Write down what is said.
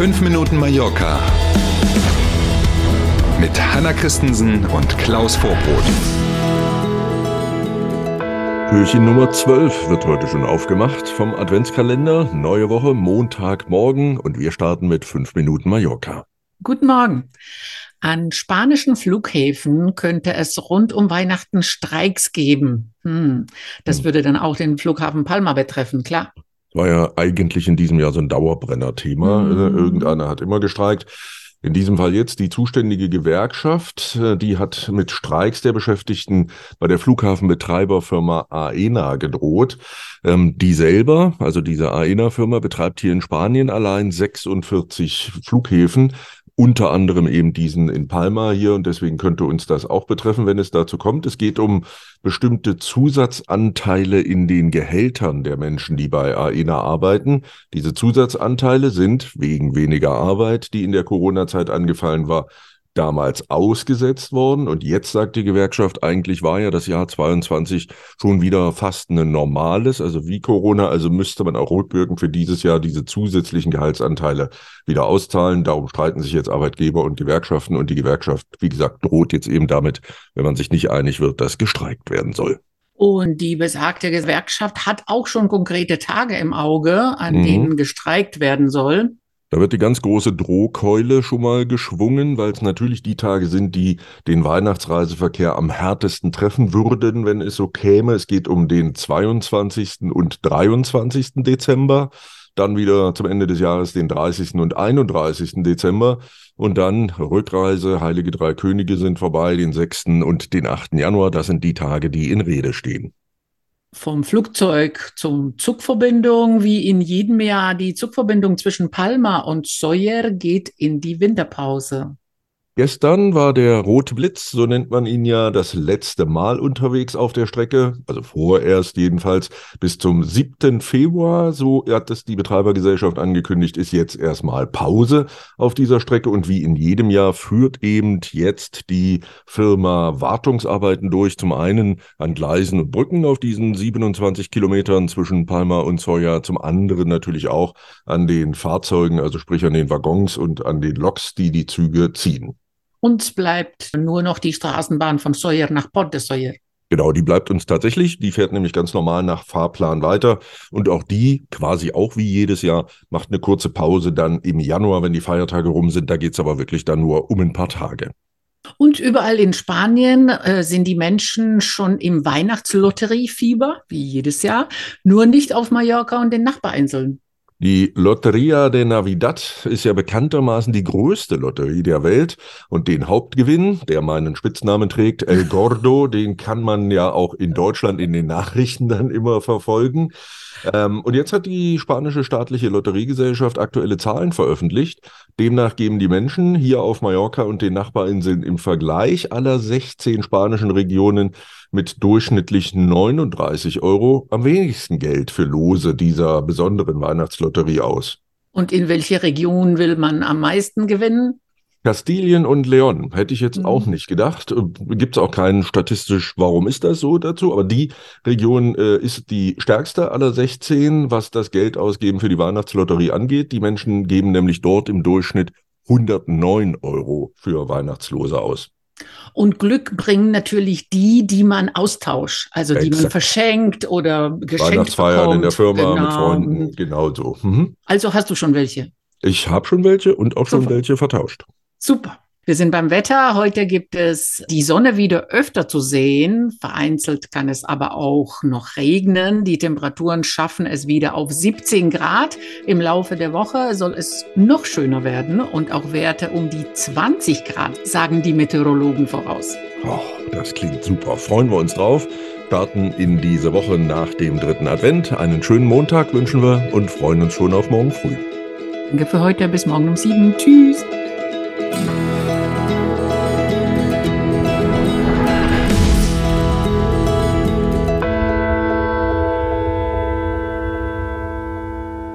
5 Minuten Mallorca mit Hanna Christensen und Klaus Vorbrot. Türchen Nummer 12 wird heute schon aufgemacht vom Adventskalender. Neue Woche, Montagmorgen und wir starten mit 5 Minuten Mallorca. Guten Morgen. An spanischen Flughäfen könnte es rund um Weihnachten Streiks geben. Hm. Das Hm. würde dann auch den Flughafen Palma betreffen, klar. War ja eigentlich in diesem Jahr so ein Dauerbrenner-Thema. Mhm. Äh, Irgendeiner hat immer gestreikt. In diesem Fall jetzt die zuständige Gewerkschaft, äh, die hat mit Streiks der Beschäftigten bei der Flughafenbetreiberfirma AENA gedroht. Ähm, die selber, also diese AENA-Firma, betreibt hier in Spanien allein 46 Flughäfen, unter anderem eben diesen in Palma hier und deswegen könnte uns das auch betreffen, wenn es dazu kommt. Es geht um bestimmte Zusatzanteile in den Gehältern der Menschen, die bei AENA arbeiten. Diese Zusatzanteile sind wegen weniger Arbeit, die in der Corona-Zeit angefallen war, damals ausgesetzt worden. Und jetzt sagt die Gewerkschaft, eigentlich war ja das Jahr 22 schon wieder fast ein normales, also wie Corona, also müsste man auch rückwirkend für dieses Jahr diese zusätzlichen Gehaltsanteile wieder auszahlen. Darum streiten sich jetzt Arbeitgeber und Gewerkschaften und die Gewerkschaft, wie gesagt, droht jetzt eben damit, wenn man sich nicht einig wird, dass gestreikt werden soll. Und die besagte Gewerkschaft hat auch schon konkrete Tage im Auge, an Mhm. denen gestreikt werden soll. Da wird die ganz große Drohkeule schon mal geschwungen, weil es natürlich die Tage sind, die den Weihnachtsreiseverkehr am härtesten treffen würden, wenn es so käme. Es geht um den 22. und 23. Dezember, dann wieder zum Ende des Jahres den 30. und 31. Dezember und dann Rückreise, Heilige Drei Könige sind vorbei, den 6. und den 8. Januar. Das sind die Tage, die in Rede stehen. Vom Flugzeug zum Zugverbindung, wie in jedem Jahr, die Zugverbindung zwischen Palma und Sóller geht in die Winterpause. Gestern war der Rote Blitz, so nennt man ihn ja, das letzte Mal unterwegs auf der Strecke, also vorerst jedenfalls bis zum 7. Februar, so hat es die Betreibergesellschaft angekündigt, ist jetzt erstmal Pause auf dieser Strecke und wie in jedem Jahr führt eben jetzt die Firma Wartungsarbeiten durch, zum einen an Gleisen und Brücken auf diesen 27 Kilometern zwischen Palma und Soja, zum anderen natürlich auch an den Fahrzeugen, also sprich an den Waggons und an den Loks, die die Züge ziehen. Uns bleibt nur noch die Straßenbahn von Sóller nach Port de Sóller. Genau, die bleibt uns tatsächlich. Die fährt nämlich ganz normal nach Fahrplan weiter. Und auch die, quasi auch wie jedes Jahr, macht eine kurze Pause dann im Januar, wenn die Feiertage rum sind. Da geht's aber wirklich dann nur um ein paar Tage. Und überall in Spanien äh, sind die Menschen schon im Weihnachtslotteriefieber, wie jedes Jahr, nur nicht auf Mallorca und den Nachbarinseln. Die Loteria de Navidad ist ja bekanntermaßen die größte Lotterie der Welt und den Hauptgewinn, der meinen Spitznamen trägt, El Gordo, den kann man ja auch in Deutschland in den Nachrichten dann immer verfolgen. Ähm, und jetzt hat die spanische staatliche Lotteriegesellschaft aktuelle Zahlen veröffentlicht. Demnach geben die Menschen hier auf Mallorca und den Nachbarinseln im Vergleich aller 16 spanischen Regionen mit durchschnittlich 39 Euro am wenigsten Geld für Lose dieser besonderen Weihnachtslotterie aus. Und in welche Region will man am meisten gewinnen? Kastilien und Leon hätte ich jetzt Mhm. auch nicht gedacht. Gibt es auch keinen statistisch, warum ist das so dazu? Aber die Region äh, ist die stärkste aller 16, was das Geld ausgeben für die Weihnachtslotterie angeht. Die Menschen geben nämlich dort im Durchschnitt 109 Euro für Weihnachtslose aus. Und Glück bringen natürlich die, die man austauscht, also die man verschenkt oder geschenkt Weihnachtsfeiern bekommt. in der Firma mit Genau. Freunden, genau so. Mhm. Also hast du schon welche. Ich habe schon welche und auch schon Super. welche vertauscht. Super. Wir sind beim Wetter. Heute gibt es die Sonne wieder öfter zu sehen. Vereinzelt kann es aber auch noch regnen. Die Temperaturen schaffen es wieder auf 17 Grad. Im Laufe der Woche soll es noch schöner werden und auch Werte um die 20 Grad, sagen die Meteorologen voraus. Oh, das klingt super. Freuen wir uns drauf. Starten in diese Woche nach dem dritten Advent. Einen schönen Montag wünschen wir und freuen uns schon auf morgen früh. Danke für heute. Bis morgen um sieben. Tschüss.